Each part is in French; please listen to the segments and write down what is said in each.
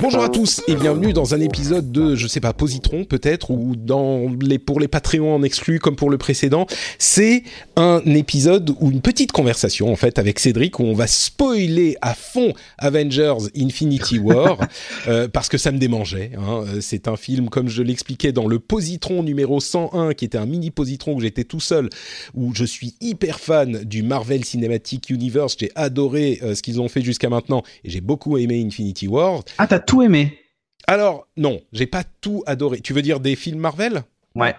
Bonjour à tous et bienvenue dans un épisode de, je sais pas, Positron peut-être, ou dans les, pour les Patreons en exclu comme pour le précédent. C'est un épisode ou une petite conversation en fait avec Cédric où on va spoiler à fond Avengers Infinity War euh, parce que ça me démangeait. Hein. C'est un film, comme je l'expliquais dans le Positron numéro 101, qui était un mini Positron où j'étais tout seul, où je suis hyper fan du Marvel Cinematic Universe. J'ai adoré euh, ce qu'ils ont fait jusqu'à maintenant et j'ai beaucoup aimé Infinity War. Ah, t'as tout aimé Alors, non, j'ai pas tout adoré. Tu veux dire des films Marvel? Ouais.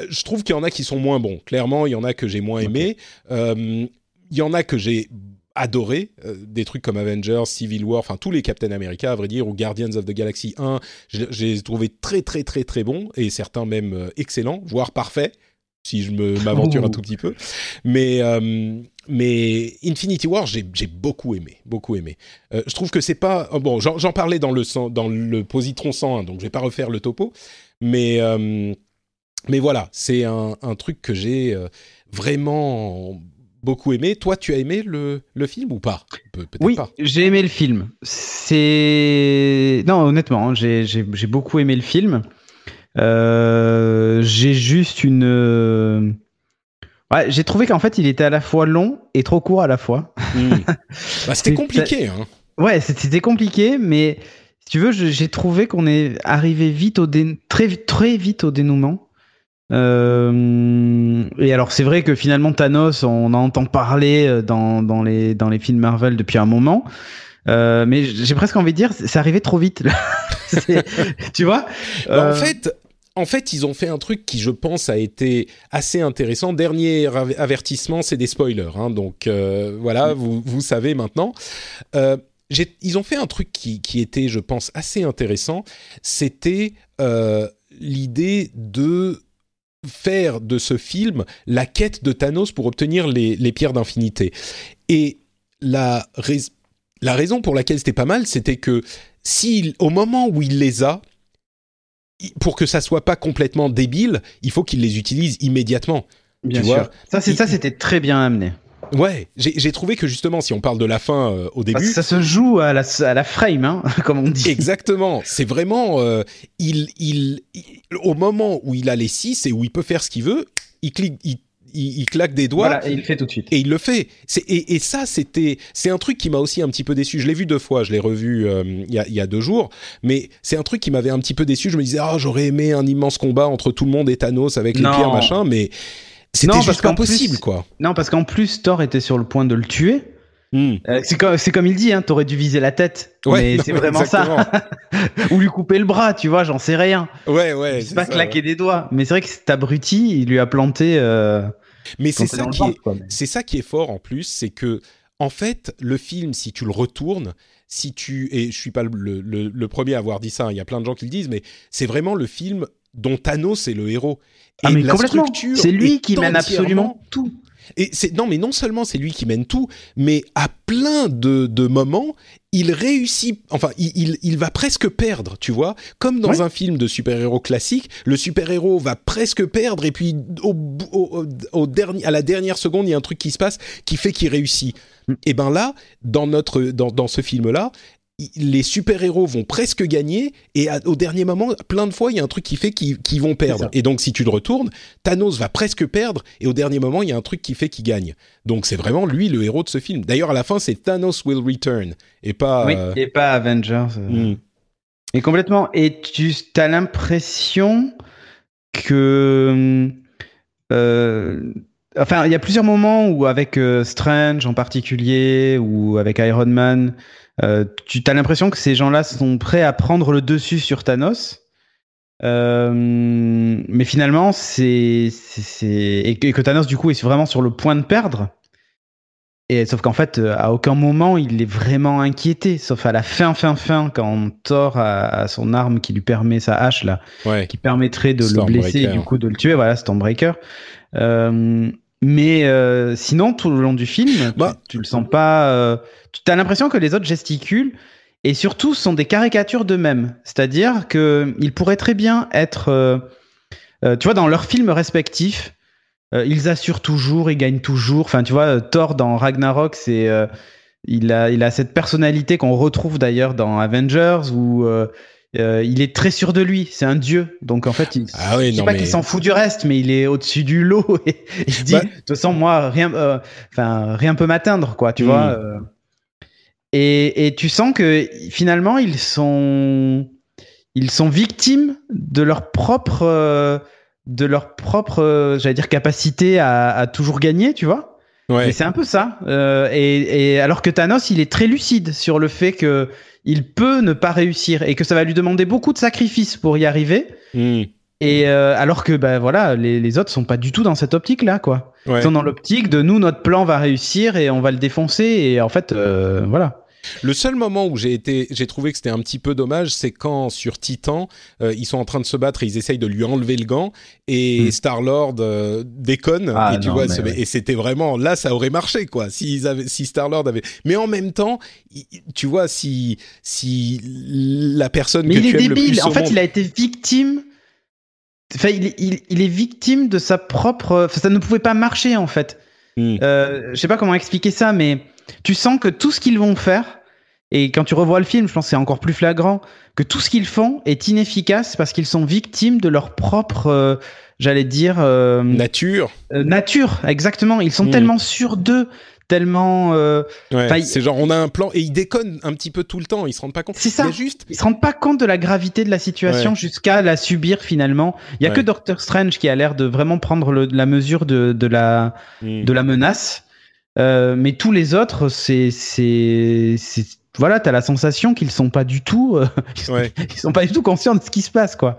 Euh, Je trouve qu'il y en a qui sont moins bons. Clairement, il y en a que j'ai moins aimé. Euh, il y en a que j'ai adoré. Euh, des trucs comme Avengers, Civil War, enfin tous les Captain America, à vrai dire, ou Guardians of the Galaxy 1, je- j'ai trouvé très très très très bons et certains même euh, excellents, voire parfaits. Si je me m'aventure un Ouh. tout petit peu, mais euh, mais Infinity War j'ai beaucoup aimé, beaucoup aimé. Euh, je trouve que c'est pas oh, bon. J'en parlais dans le dans le positron 101, donc je vais pas refaire le topo, mais euh, mais voilà, c'est un, un truc que j'ai vraiment beaucoup aimé. Toi, tu as aimé le, le film ou pas? Pe- Oui, j'ai aimé le film. C'est non, honnêtement, hein, j'ai beaucoup aimé le film. Euh, j'ai juste une. euh, Ouais, j'ai trouvé qu'en fait, il était à la fois long et trop court à la fois. Hmm. Bah, C'était compliqué. Hein. Ouais, c'était compliqué, mais si tu veux, j'ai trouvé qu'on est arrivé vite au dé- très vite, très vite au dénouement. Euh, et alors, c'est vrai que finalement, Thanos, on en entend parler dans, dans les dans les films Marvel depuis un moment. Euh, mais j'ai presque envie de dire, c'est arrivé trop vite. tu vois? Bah, Euh, En fait. En fait, ils ont fait un truc qui, je pense, a été assez intéressant. Dernier av- avertissement, c'est des spoilers. hein. donc euh, voilà, vous, vous savez maintenant. Euh, ils ont fait un truc qui, qui était, je pense, assez intéressant. C'était euh, l'idée de faire de ce film la quête de Thanos pour obtenir les, les pierres d'infinité. Et la, rais- la raison pour laquelle c'était pas mal, c'était que si au moment où il les a, pour que ça soit pas complètement débile, il faut qu'il les utilise immédiatement. bien tu sûr. vois, ça, c'est ça, c'était très bien amené. Ouais, j'ai trouvé que justement, si on parle de la fin euh, au début, ça se joue à la à la frame, hein, comme on dit. Exactement. C'est vraiment euh, il, il, il- au moment où il a les six et où il peut faire ce qu'il veut, il clique, il, il- il claque des doigts. Voilà, et il le fait tout de suite. Et il le fait. Et, et ça, c'était, c'est un truc qui m'a aussi un petit peu déçu. Je l'ai vu deux fois. Je l'ai revu euh, il y, a, il y a deux jours. Mais c'est un truc qui m'avait un petit peu déçu. Je me disais, ah, j'aurais aimé un immense combat entre tout le monde et Thanos avec les pierres machin. Mais c'était juste parce pas plus- quoi. Non, parce qu'en plus, Thor était sur le point de le tuer. Hmm. Euh, c'est comme, c'est comme il dit, hein, t'aurais dû viser la tête. Ouais, mais c'est vraiment ça. Ou lui couper le bras, tu vois, j'en sais rien. Ouais, ouais. c'est pas ça, claquer des doigts. Mais c'est vrai que cet abruti, il lui a planté. Euh, Mais c'est ça qui est, ventre, quoi. c'est ça qui est fort en plus, c'est que en fait, le film, si tu le retournes, si tu et je suis pas le, le- le premier à avoir dit ça, hein, il y a plein de gens qui le disent, mais c'est vraiment le film dont Thanos est le héros. Et Ah, mais la complètement. C'est lui qui mène absolument tout. Et c'est non, mais non seulement c'est lui qui mène tout, mais à plein de, de moments, il réussit. Enfin, il, il, il va presque perdre, tu vois, comme dans Ouais. un film de super-héros classique. Le super-héros va presque perdre, et puis au, bout- au, au- au dernier, à la dernière seconde, il y a un truc qui se passe qui fait qu'il réussit. Mm. Et ben là, dans notre dans, dans ce film-là. i- Les super-héros vont presque gagner et à- au dernier moment, plein de fois, il y a un truc qui fait qu'ils vont perdre. Et donc, si tu le retournes, Thanos va presque perdre et au dernier moment, il y a un truc qui fait qu'il gagne. Donc, c'est vraiment lui le héros de ce film. D'ailleurs, à la fin, c'est Thanos will return et pas. Oui, euh, et pas Avengers. euh. hmm. Et complètement. Et tu as l'impression que euh, enfin, il y a plusieurs moments où avec euh, Strange en particulier ou avec Iron Man, euh, tu as l'impression que ces gens-là sont prêts à prendre le dessus sur Thanos. Euh, mais finalement, c'est et que Thanos du coup est vraiment sur le point de perdre. Et sauf qu'en fait, à aucun moment il est vraiment inquiété, sauf à la fin, fin, fin, quand Thor a, son arme qui lui permet sa hache là, qui permettrait de le blesser et du coup de le tuer. Voilà, Stormbreaker. Euh, mais euh, sinon, tout le long du film, bah. tu, le sens pas. Euh, tu as l'impression que les autres gesticulent et surtout sont des caricatures d'eux-mêmes. C'est-à-dire qu'ils pourraient très bien être, euh, tu vois, dans leurs films respectifs, ils assurent toujours, ils gagnent toujours. Enfin, tu vois, Thor dans Ragnarok, c'est il a, il a cette personnalité qu'on retrouve d'ailleurs dans Avengers où euh, il est très sûr de lui, c'est un dieu. Donc en fait, il, ah oui, je sais pas qu'il s'en fout du reste, mais il est au-dessus du lot et il se dit, bah de toute façon, moi, rien, euh, enfin, rien peut m'atteindre, quoi, tu hmm. vois. Euh. Et, et, tu sens que finalement, ils sont, ils sont victimes de leur propre, de leur propre, j'allais dire, capacité à, à, toujours gagner, tu vois. Ouais. c'est un peu ça. et, et alors que Thanos, il est très lucide sur le fait que il peut ne pas réussir et que ça va lui demander beaucoup de sacrifices pour y arriver. Hmm. Et euh, alors que ben voilà, les, les, autres sont pas du tout dans cette optique là quoi. Ils sont dans l'optique de nous notre plan va réussir et on va le défoncer et en fait euh, voilà. Le seul moment où j'ai été, j'ai trouvé que c'était un petit peu dommage, c'est quand sur Titan, euh, ils sont en train de se battre et ils essayent de lui enlever le gant et hmm. Star Lord euh, déconne ah, et tu vois, et c'était vraiment là, ça aurait marché quoi. Si avaient, si Star Lord avait, mais en même temps, tu vois, si si la personne mais que il tu est aimes débile. le plus en fait, il a été victime. Enfin, il est, il, est victime de sa propre. ça ne pouvait pas marcher en fait. Hmm. Euh, je sais pas comment expliquer ça, mais tu sens que tout ce qu'ils vont faire, et quand tu revois le film, je pense que c'est encore plus flagrant, que tout ce qu'ils font est inefficace parce qu'ils sont victimes de leur propre, euh, j'allais dire... Euh, nature. Euh, nature, exactement. Ils sont hmm. tellement sûrs d'eux, tellement... Ouais, c'est genre, on a un plan, et ils déconnent un petit peu tout le temps, ils se rendent pas compte. C'est ça, juste... ils se rendent pas compte de la gravité de la situation jusqu'à la subir finalement. Il y a que Doctor Strange qui a l'air de vraiment prendre la mesure de, de, la, hmm. de la menace. Euh, mais tous les autres, c'est c'est voilà, t'as la sensation qu'ils sont pas du tout, euh, ils, sont, pas du tout conscients de ce qui se passe, quoi.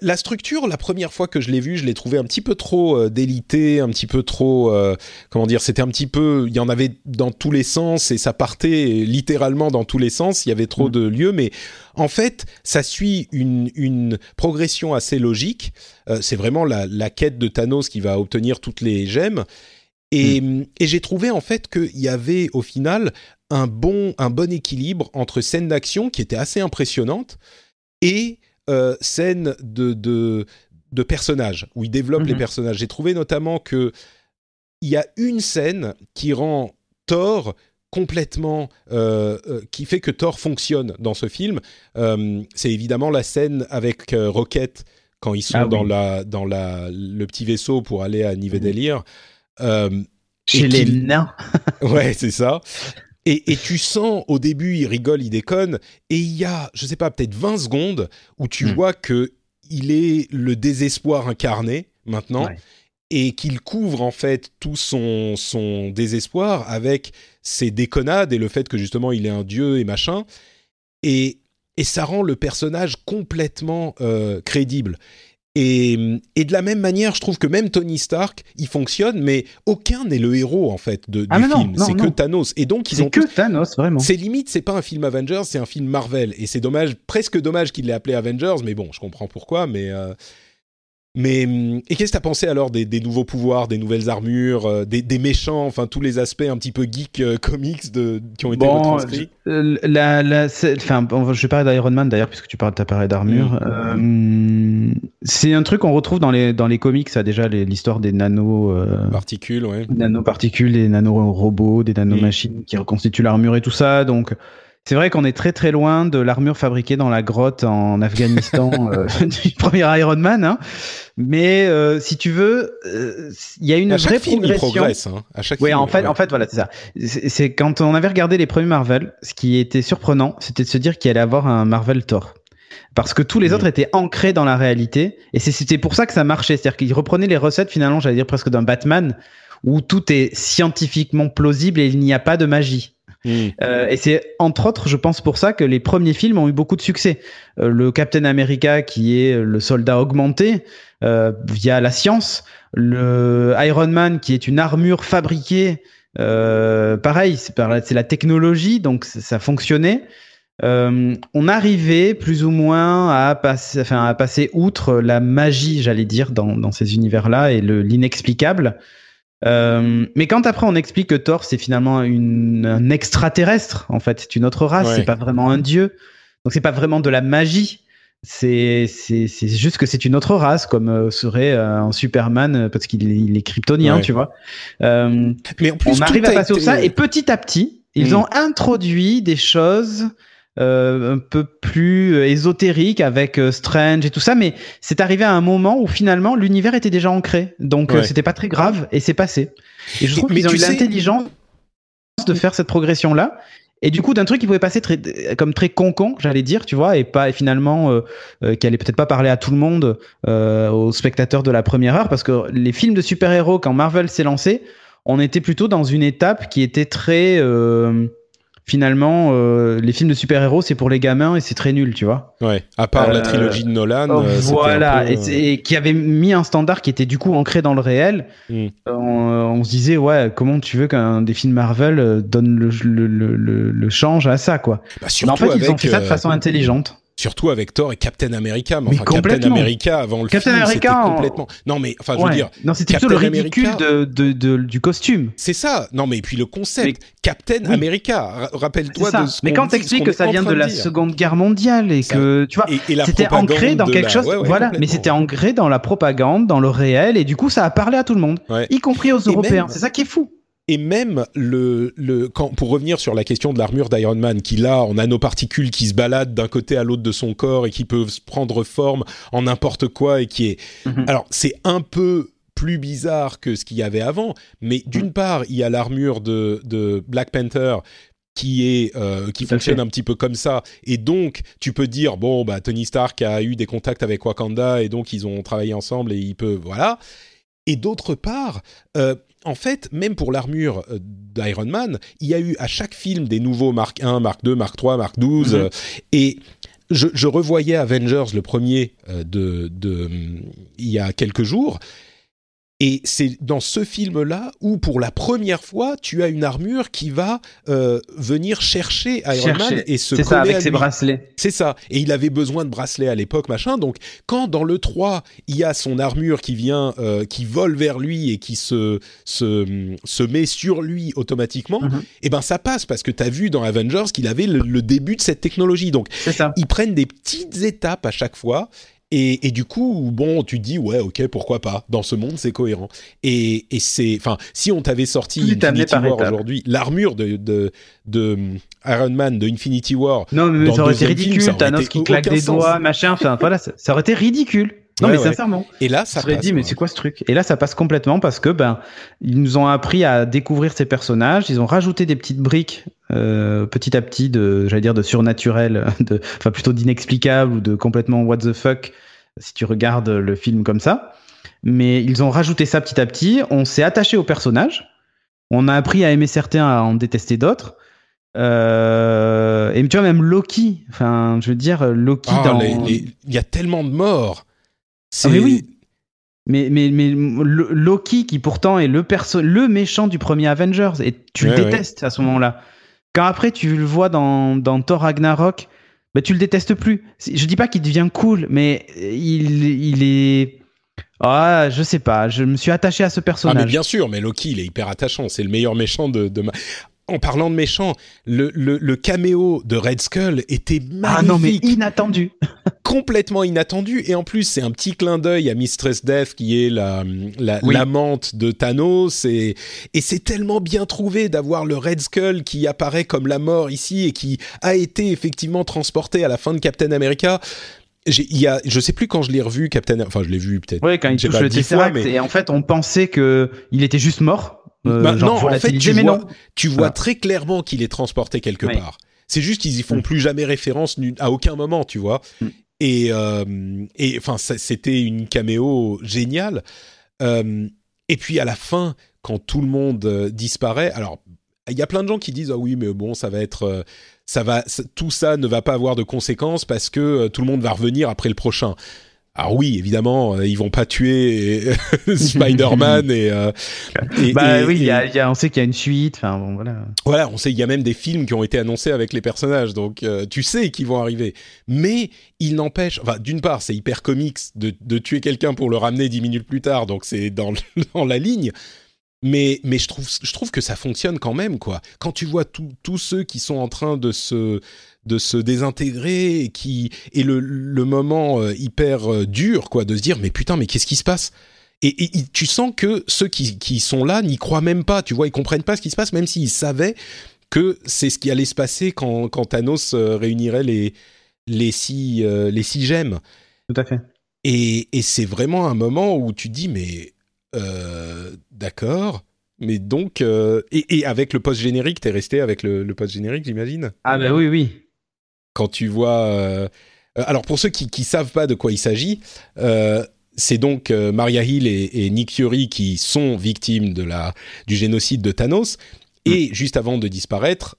La, structure, la première fois que je l'ai vue, je l'ai trouvé un petit peu trop euh, délité, un petit peu trop, euh, comment dire, c'était un petit peu, il y en avait dans tous les sens et ça partait littéralement dans tous les sens. Il y avait trop mm. de lieux, mais en fait, ça suit une, une progression assez logique. c'est vraiment la, la quête de Thanos qui va obtenir toutes les gemmes. Et, mm. et j'ai trouvé en fait qu'il y avait au final un bon, un bon équilibre entre scènes d'action qui étaient assez impressionnantes et euh, scènes de, de, de, personnages, où il développe les mhm. personnages. J'ai trouvé notamment que il y a une scène qui rend Thor complètement euh, euh, qui fait que Thor fonctionne dans ce film. c'est évidemment la scène avec Rocket quand ils sont ah dans la dans la le petit vaisseau pour aller à Nivedelir. Euh, Chez les nains. ouais, c'est ça. Et, tu sens au début, il rigole, il déconne, et il y a, je sais pas, peut-être 20 secondes où tu hmm. vois que il est le désespoir incarné maintenant. Et qu'il couvre en fait tout son, son désespoir avec ses déconnades et le fait que justement il est un dieu et machin. Et, et ça rend le personnage complètement euh, crédible. Et, de la même manière, je trouve que même Tony Stark, il fonctionne, mais aucun n'est le héros en fait de, du ah, film. C'est que Thanos. Et donc ils ont que Thanos vraiment. C'est limite, c'est pas un film Avengers, c'est un film Marvel. Et c'est dommage, presque dommage qu'il l'ait appelé Avengers, mais bon, je comprends pourquoi. Mais euh, mais et qu'est-ce que t'as pensé alors des, nouveaux pouvoirs, des nouvelles armures, euh, des, méchants, enfin tous les aspects un petit peu geek euh, comics de, qui ont été retranscrits euh, la, la, enfin, je vais parler d'Iron Man d'ailleurs puisque tu parles, as parlé d'armure. Mm. c'est un truc qu'on retrouve dans les dans les comics, ça déjà l'histoire des nano particules, ouais. Nanoparticules, des nano-robots, des nanomachines qui reconstituent l'armure et tout ça. Donc c'est vrai qu'on est très très loin de l'armure fabriquée dans la grotte en Afghanistan euh, du premier Iron Man. Hein. Mais euh, si tu veux, euh, il y a une à vraie film, progression. Il progresse, hein. À chaque oui, film, en fait, en fait, voilà, c'est ça. C'est quand on avait regardé les premiers Marvel, ce qui était surprenant, c'était de se dire qu'il allait avoir un Marvel Thor. parce que tous les autres étaient ancrés dans la réalité et c'était pour ça que ça marchait c'est-à-dire qu'ils reprenaient les recettes finalement j'allais dire presque d'un Batman où tout est scientifiquement plausible et il n'y a pas de magie Mm. euh, et c'est entre autres, je pense pour ça que les premiers films ont eu beaucoup de succès. Euh, le Captain America, qui est le soldat augmenté euh, via la science, le Iron Man, qui est une armure fabriquée, pareil, c'est la, technologie, donc ça fonctionnait. On arrivait plus ou moins à passer, enfin, à passer outre la magie, j'allais dire, dans, dans ces univers-là et le- l'inexplicable. Euh, mais quand après on explique que Thor c'est finalement une, un extraterrestre, en fait, c'est une autre race, Ouais. c'est pas vraiment un dieu, donc c'est pas vraiment de la magie. C'est c'est juste que c'est une autre race, comme euh, serait euh, un Superman parce qu'il est, il est kryptonien, Ouais. tu vois. Euh, Mais en plus, on arrive à passer été- sur ça et petit à petit, ils Mm. ont introduit des choses euh, un peu plus euh, ésotériques avec euh, Strange et tout ça, mais c'est arrivé à un moment où finalement l'univers était déjà ancré, donc euh, Ouais. c'était pas très grave et c'est passé. Et je trouve qu'ils ont eu sais- l'intelligence de faire cette progression là. Et du coup, d'un truc qui pouvait passer très, comme très concon, j'allais dire, tu vois, et pas et finalement euh, euh, qui allait peut-être pas parler à tout le monde, euh, aux spectateurs de la première heure, parce que les films de super-héros, quand Marvel s'est lancé, on était plutôt dans une étape qui était très euh, finalement euh, les films de super-héros c'est pour les gamins et c'est très nul tu vois Ouais, à part la Euh, trilogie de Nolan. euh, voilà peu, et, euh, c'est- et qui avait mis un standard qui était du coup ancré dans le réel Mm. Euh, on, on se disait ouais comment tu veux qu'un des films Marvel donne le, le, le, le- le change à ça quoi bah, mais surtout en fait ils ont fait ça de euh, façon intelligente Surtout avec Thor et Captain America. Mais Mais enfin, Captain. America avant le Captain film, America en- complètement. Non, mais enfin, je veux dire, non c'était plutôt le ridicule America- de, de, de- du costume c'est ça. Non, mais puis le concept, Captain Oui. America. Rappelle-toi de ce mais quand t'expliques que ça vient de la. Seconde Guerre mondiale et Ça- que tu vois c'était ancré dans quelque la- chose ouais, ouais, voilà mais c'était ancré dans la propagande dans le réel et du coup ça a parlé à tout le monde y compris aux européens c'est ça qui est fou Et même le, le quand, pour revenir sur la question de l'armure d'Iron Man, qui là, en nanoparticules qui se baladent d'un côté à l'autre de son corps et qui peuvent prendre forme en n'importe quoi et qui est, Mhm. alors c'est un peu plus bizarre que ce qu'il y avait avant, mais Mhm. d'une part, il y a l'armure de, de Black Panther qui est euh, qui fonctionne fait. un petit peu comme ça et donc tu peux dire bon bah Tony Stark a eu des contacts avec Wakanda et donc ils ont travaillé ensemble et il peut voilà et d'autre part euh, en fait, même pour l'armure euh, d'Iron Man, il y a eu à chaque film des nouveaux Mark 1, Mark 2, Mark 3, Mark 12. Mhm. euh, et je, je revoyais Avengers, le premier, euh, de, de, il y a quelques jours. Et c'est dans ce film-là où, pour la première fois, tu as une armure qui va euh, venir chercher Iron Man et se c'est coller ça avec à ses lui. bracelets C'est ça. Et il avait besoin de bracelets à l'époque, machin. Donc, quand dans le 3, il y a son armure qui vient, euh, qui vole vers lui et qui se, se, se met sur lui automatiquement, Mhm. eh ben ça passe parce que tu as vu dans Avengers qu'il avait le, le début de cette technologie. Donc, ils prennent des petites étapes à chaque fois. Et, et du coup, bon, tu te dis, ouais, ok, pourquoi pas Dans ce monde, c'est cohérent. Et, et c'est, enfin, si on t'avait sorti Tout Infinity War aujourd'hui, l'armure de, de, de Iron Man de Infinity War, non mais Dans ça aurait été deuxième film, ridicule ça aurait Thanos été qui claque des sens. doigts machin enfin voilà ça, ça aurait été ridicule non Ouais, mais ouais. sincèrement. Et là, ça serait passe. dit mais c'est quoi ce truc? Et là ça passe complètement parce que ben ils nous ont appris à découvrir ces personnages. Ils ont rajouté des petites briques euh, petit à petit de j'allais dire de surnaturel de enfin plutôt d'inexplicable ou de complètement what the fuck si tu regardes le film comme ça. Mais ils ont rajouté ça petit à petit. On s'est attaché aux personnages on a appris à aimer certains à en détester d'autres. Euh, et tu vois même Loki enfin je veux dire Loki Ah, dans il y a tellement de morts. C'est Ah, mais oui. Mais, mais, Loki, qui pourtant est le, perso le méchant du premier Avengers, et tu Ouais, le détestes à ce moment-là. Quand après tu le vois dans, dans Thor Ragnarok, bah, tu le détestes plus. Je dis pas qu'il devient cool, mais il, il est. Ah, je sais pas, je me suis attaché à ce Ah mais personnage. bien sûr, mais Loki, il est hyper attachant. C'est le meilleur méchant de. de ma- En parlant de méchant, le, le, le caméo de Red Skull était magnifique, ah non, mais inattendu. complètement inattendu. Et en plus, c'est un petit clin d'œil à Mistress Death, qui est la la- Oui. l'amante de Thanos. Et, et c'est tellement bien trouvé d'avoir le Red Skull qui apparaît comme la mort ici et qui a été effectivement transporté à la fin de Captain America. J'ai- Il y a, je sais plus quand je l'ai revu, Captain. Enfin, je l'ai vu peut-être. Ouais, quand il touche le Tesseract, mais- et en fait, on pensait que il était juste mort. Euh, Bah, genre non, en fait, tu mais vois, non. tu vois Voilà. très clairement qu'il est transporté quelque Oui. part. C'est juste qu'ils y font Mm. plus jamais référence à aucun moment, tu vois. Mm. Et, euh, et enfin, c'était une caméo géniale. Euh, et puis à la fin, quand tout le monde euh, disparaît, alors il y a plein de gens qui disent ah oui, mais bon, ça va être, ça va, ça- tout ça ne va pas avoir de conséquences parce que tout le monde va revenir après le prochain. Alors oui, évidemment, euh, ils vont pas tuer euh, Spider-Man et, euh, et- Bah et- oui, y a- il y a- on sait qu'il y a une suite. Enfin bon, voilà. voilà, on sait, il y a même des films qui ont été annoncés avec les personnages, donc euh, tu sais qu'ils vont arriver. Mais il n'empêche, enfin, d'une part, c'est hyper comics de, de tuer quelqu'un pour le ramener dix minutes plus tard, donc c'est dans, dans la ligne. Mais, mais je, trouve, je trouve que ça fonctionne quand même, quoi. Quand tu vois tous ceux qui sont en train de se, de se désintégrer et, qui, et le, le moment euh, hyper euh, dur, quoi, de se dire, mais putain, mais qu'est-ce qui se passe? Et, et- et tu sens que ceux qui, qui sont là n'y croient même pas, tu vois, ils comprennent pas ce qui se passe, même s'ils savaient que c'est ce qui allait se passer quand, quand Thanos euh, réunirait les, les, six, les six gemmes. Tout à fait. Et, et c'est vraiment un moment où tu te dis, mais euh, d'accord, mais donc... euh, et, et avec le post-générique, t'es resté avec le, le post-générique, j'imagine? Ah bah oui, oui. quand tu vois. euh, alors pour ceux qui qui savent pas de quoi il s'agit, c'est donc Maria Hill et, et Nick Fury qui sont victimes de la du génocide de Thanos. Et juste avant de disparaître,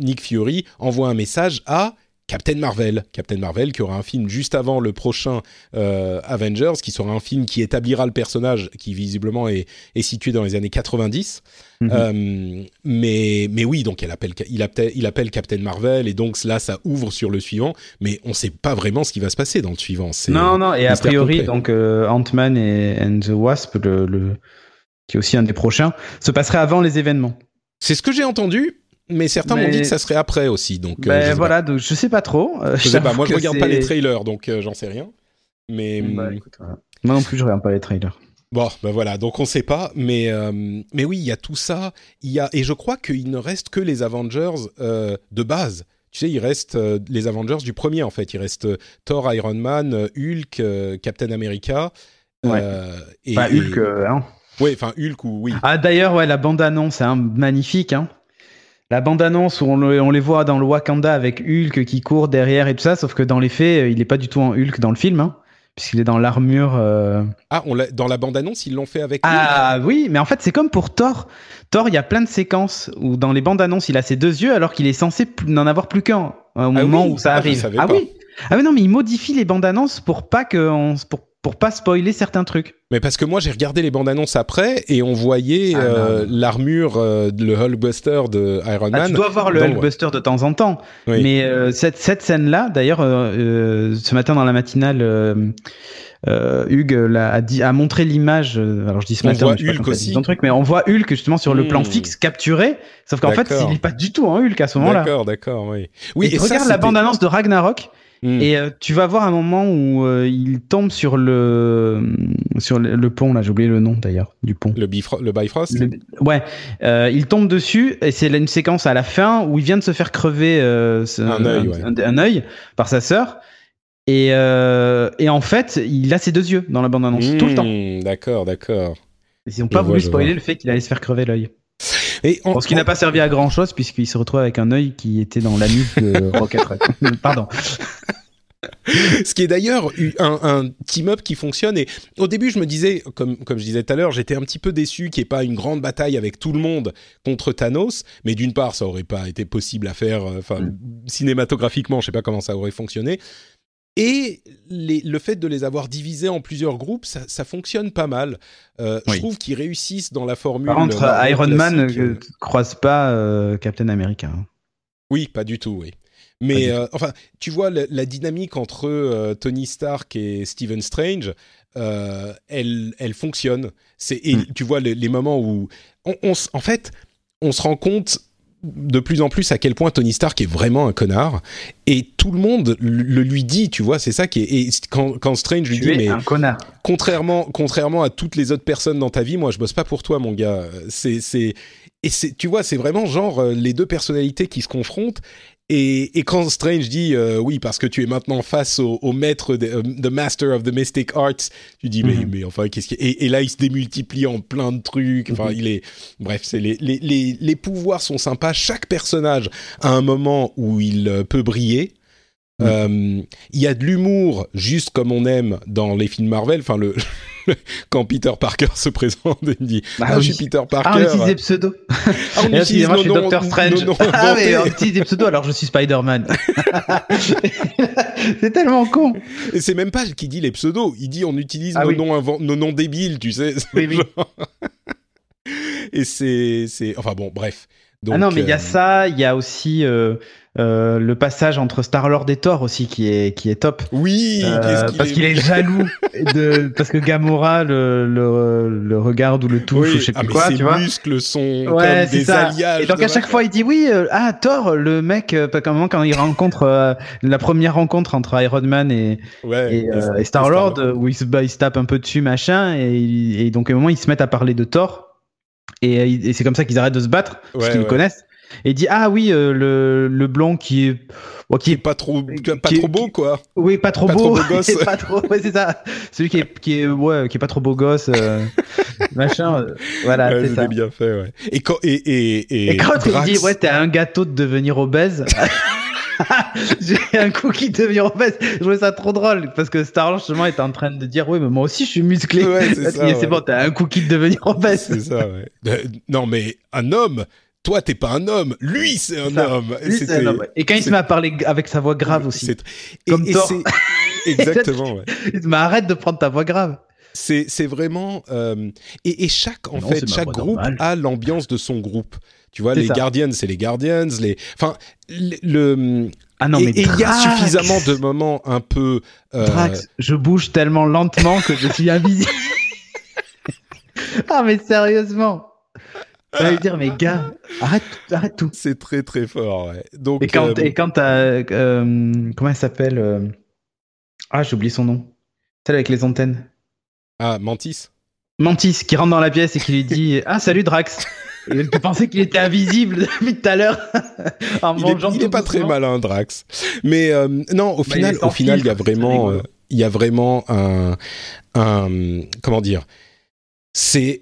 Nick Fury envoie un message à Captain Marvel. Captain Marvel qui aura un film juste avant le prochain euh, Avengers, qui sera un film qui établira le personnage qui visiblement est, est situé dans les années 90. Mhm. Euh, mais, mais oui, donc elle appelle, il, appelle, il appelle Captain Marvel et donc là, ça ouvre sur le suivant, mais on ne sait pas vraiment ce qui va se passer dans le suivant. Non, non, et a priori, complet. donc euh, Ant-Man et and the Wasp, le, le- qui est aussi un des prochains, se passerait avant les événements. C'est ce que j'ai entendu, mais certains m'ont dit que ça serait après aussi. Donc, euh, Ben voilà, donc je sais pas trop. Euh. Je sais pas, moi je regarde pas les trailers, donc euh, j'en sais rien. Mais Bah, hum, écoute, voilà. Moi non plus, je regarde pas les trailers. Bon, ben voilà, donc on sait pas, mais euh, mais oui, il y a tout ça, il y a et je crois qu'il ne reste que les Avengers de base. Tu sais, il reste les Avengers du premier en fait. Il reste Thor, Iron Man, Hulk, Captain America. euh, et, Enfin, Hulk, et- hein. ouais, enfin Hulk ou oui. Ah d'ailleurs, ouais, la bande-annonce, c'est magnifique. Hein. La bande-annonce où on, le- on les voit dans le Wakanda avec Hulk qui court derrière et tout ça, sauf que dans les faits, il est pas du tout en Hulk dans le film, hein, puisqu'il est dans l'armure. euh, Ah, on dans la bande annonce, ils l'ont fait avec. Hulk. Ah oui, mais en fait, c'est comme pour Thor. Thor, il y a plein de séquences où dans les bandes annonces, il a ses deux yeux alors qu'il est censé n'en avoir plus qu'un au moment oui où ça Ah, arrive. ah pas. oui. Ah oui, non, mais il modifie les bandes annonces pour pas que on, pour pour pas spoiler certains trucs. Mais parce que moi j'ai regardé les bandes annonces après et on voyait Ah, euh, l'armure, euh, le Hulkbuster de Iron Ah, Man. tu dois voir le Hulkbuster de temps en temps, Oui. mais euh, cette cette scène-là, d'ailleurs, euh, euh, ce matin dans la matinale. euh, euh, Hugues a, dit, a montré l'image. alors je dis ce On matin, voit mais sais pas Hulk dit aussi. truc, mais on voit Hulk justement sur le plan Hmm. fixe capturé. Sauf qu'en fait, il est pas du tout en Hulk à ce moment-là. D'accord, d'accord, oui. Oui, et, et ça, regarde la c'était- bande-annonce de Ragnarok Hmm. et euh, tu vas voir un moment où euh, il tombe sur le sur le, le pont là, j'ai oublié le nom d'ailleurs du pont. le, Bifro- le Bifrost. Le- ouais, euh, il tombe dessus et c'est une séquence à la fin où il vient de se faire crever ce- Un œil, ouais. un, un œil par sa sœur et et en fait il a ses deux yeux dans la bande-annonce tout le temps. Hmm, D'accord, d'accord. Ils ont Je pas voulu spoiler le fait qu'il allait se faire crever l'œil. Et Bon, ce qui n'a pas servi à grand chose puisqu'il se retrouve avec un œil qui était dans la nuque de Rocket Red. Pardon. Ce qui est d'ailleurs eu- un, un team-up qui fonctionne. Et au début, je me disais, comme, comme je disais tout à l'heure, j'étais un petit peu déçu qu'il n'y ait pas une grande bataille avec tout le monde contre Thanos. Mais d'une part, ça aurait pas été possible à faire, euh, enfin, cinématographiquement, je sais pas comment ça aurait fonctionné. Et les- le fait de les avoir divisés en plusieurs groupes, ça, ça fonctionne pas mal. Euh, Je trouve qu'ils réussissent dans la formule. Par contre, Marvel Iron Man classique, euh, croise pas euh, Captain America. hein. Oui, pas du tout, oui. Mais euh, enfin, tu vois la, la dynamique entre euh, Tony Stark et Stephen Strange, euh, elle, elle fonctionne. Et Mm. tu vois les, les moments où, on, on s- en fait, on se rend compte de plus en plus à quel point Tony Stark est vraiment un connard et tout le monde le, lui dit, tu vois, c'est ça qui est. Et quand, quand Strange lui Tu dit, es mais un connard. contrairement, contrairement à toutes les autres personnes dans ta vie, moi, je bosse pas pour toi, mon gars. C'est, c'est, et c'est, tu vois, c'est vraiment genre euh, les deux personnalités qui se confrontent. Et, et quand Strange dit euh, oui parce que tu es maintenant face au, au maître, de, euh, the master of the mystic arts, tu dis mais, Mhm. mais enfin qu'est-ce qui et, et là il se démultiplie en plein de trucs. Enfin Mhm. il est bref c'est les, les, les, les pouvoirs sont sympas. Chaque personnage a un moment où il euh, peut briller. Euh, Il y a de l'humour, juste comme on aime dans les films Marvel. Enfin, le quand Peter Parker se présente, il dit Bah ah, oui. je suis Peter Parker. Ah, on utilise des pseudos. Ah, on Et utilise excusez-moi, je suis Doctor Strange. ah, mais on utilise des pseudos, alors je suis Spider-Man. c'est tellement con. Et c'est même pas qui dit les pseudos, il dit on utilise Ah nos, oui. noms nos noms débiles, tu sais. Oui, genre- Et c'est, c'est, enfin bon, bref. Donc, ah non, mais il y a euh, ça, il y a aussi euh, euh, le passage entre Star-Lord et Thor aussi qui est, qui est top. Oui, Euh, parce qu'il est jaloux de parce que Gamora le, le, le regarde ou le touche Oui, ou je sais ah, plus mais quoi ses tu vois. muscles sont ouais comme des ça. alliages. et donc à chaque fois il dit oui euh, ah Thor le mec euh, un moment quand il rencontre euh, la première rencontre entre Iron Man et, Ouais, et, euh, et Star Lord où il se, bah, il se tape un peu dessus machin et, et donc à un moment ils se mettent à parler de Thor et, euh, et c'est comme ça qu'ils arrêtent de se battre parce Ouais, qu'ils le ouais. connaissent et il dit ah oui euh, le, le blond qui est bon, qui est pas trop, pas trop beau, quoi. oui, pas trop Pas beau. trop beau gosse. pas trop, ouais, c'est ça. Celui qui est, qui est, ouais, qui est pas trop beau gosse, euh, machin. euh, voilà, Ouais, c'est ça. bien fait, ouais. Et quand, et, et, et, Et quand Drax- il dit, ouais, t'es un gâteau de devenir obèse. J'ai un cookie de devenir obèse. Je trouvais ça trop drôle parce que Star justement est en train de dire, oui, mais moi aussi je suis musclé. Ouais, c'est ouais. bon, t'as un cookie de devenir obèse. c'est ça, ouais. Euh, non, mais un homme, toi, t'es pas un homme. Lui, c'est un homme. Un homme. Et quand il se c'est- met à parler avec sa voix grave aussi, c'est- Comme et, Thor. c'est- Exactement, ouais. il met arrête de prendre ta voix grave. C'est, vraiment euh, et, et chaque en Non, fait ma chaque groupe a l'ambiance de son groupe. Tu vois, les ça. Guardians, c'est les Guardians, les enfin le, le- Ah non, et mais il y a suffisamment de moments un peu euh, Drax, je bouge tellement lentement que je suis invisible. ah, mais sérieusement. Ça veut dire, mais gars, arrête, arrête tout. c'est très très fort. Ouais. Donc Et quand, euh, et quand t'as. euh, comment elle s'appelle euh, Ah, j'ai oublié son nom. Celle avec les antennes. ah Mantis. Mantis qui rentre dans la pièce et qui lui dit Ah, salut Drax. Et tu pensais qu'il était invisible depuis tout à l'heure. En Il est, mangeant il est pas très malin, Drax. Mais euh, non, au Bah, final, au final, il y a vraiment, euh, il y a vraiment un, un, comment dire, c'est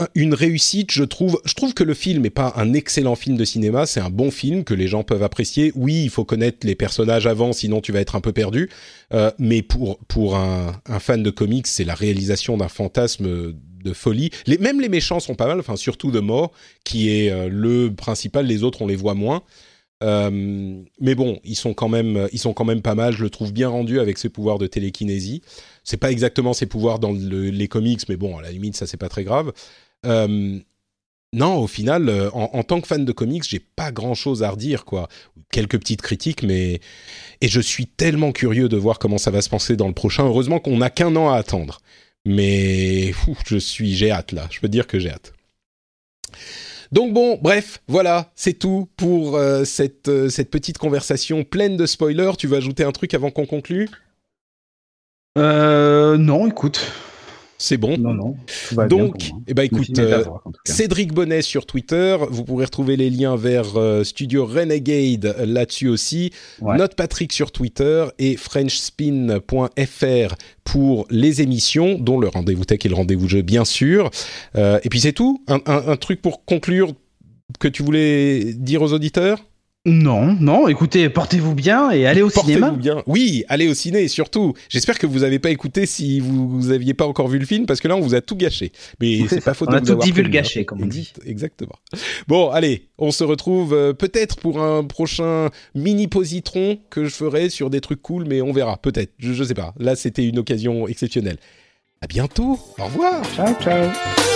un- une réussite, je trouve. Je trouve que le film n'est pas un excellent film de cinéma, c'est un bon film que les gens peuvent apprécier. Oui, il faut connaître les personnages avant, sinon tu vas être un peu perdu. Euh, mais pour pour un, un fan de comics, c'est la réalisation d'un fantasme de folie. Les, même les méchants sont pas mal, enfin surtout de mort, qui est euh, le principal. Les autres, on les voit moins. Euh, mais bon, ils sont quand même, ils sont quand même pas mal. Je le trouve bien rendu avec ses pouvoirs de télékinésie. C'est pas exactement ses pouvoirs dans le- les comics, mais bon, à la limite, ça c'est pas très grave. Euh, non, au final, en, en tant que fan de comics, j'ai pas grand chose à redire, quoi. Quelques petites critiques, mais et je suis tellement curieux de voir comment ça va se passer dans le prochain. Heureusement qu'on n'a qu'un an à attendre, mais je suis, j'ai hâte là. Je peux dire que j'ai hâte. Donc bon, bref, voilà, c'est tout pour euh, cette, euh, cette petite conversation pleine de spoilers. Tu veux ajouter un truc avant qu'on conclue? Euh, non, écoute. C'est bon. Non, non. Donc, moi. eh ben écoute, euh, voir. Cédric Bonnet sur Twitter. Vous pourrez retrouver les liens vers euh, Studio Renegade là-dessus aussi. Ouais. Note Patrick sur Twitter et FrenchSpin.fr pour les émissions, dont le rendez-vous tech et le rendez-vous jeu, bien sûr. Euh, et puis c'est tout. Un, un- un truc pour conclure que tu voulais dire aux auditeurs? Non, non, écoutez, portez-vous bien et allez au Portez-vous cinéma. bien. Oui, allez au ciné surtout. J'espère que vous n'avez pas écouté si vous n'aviez pas encore vu le film parce que là on vous a tout gâché. Mais C'est pas faute On de a vous tout divulgaché, hein. comme on dit. Exact- Exactement. Bon, allez, on se retrouve euh, peut-être pour un prochain mini positron que je ferai sur des trucs cool, mais on verra peut-être. Je, je sais pas. Là, c'était une occasion exceptionnelle. À bientôt. Au revoir. Ciao, ciao.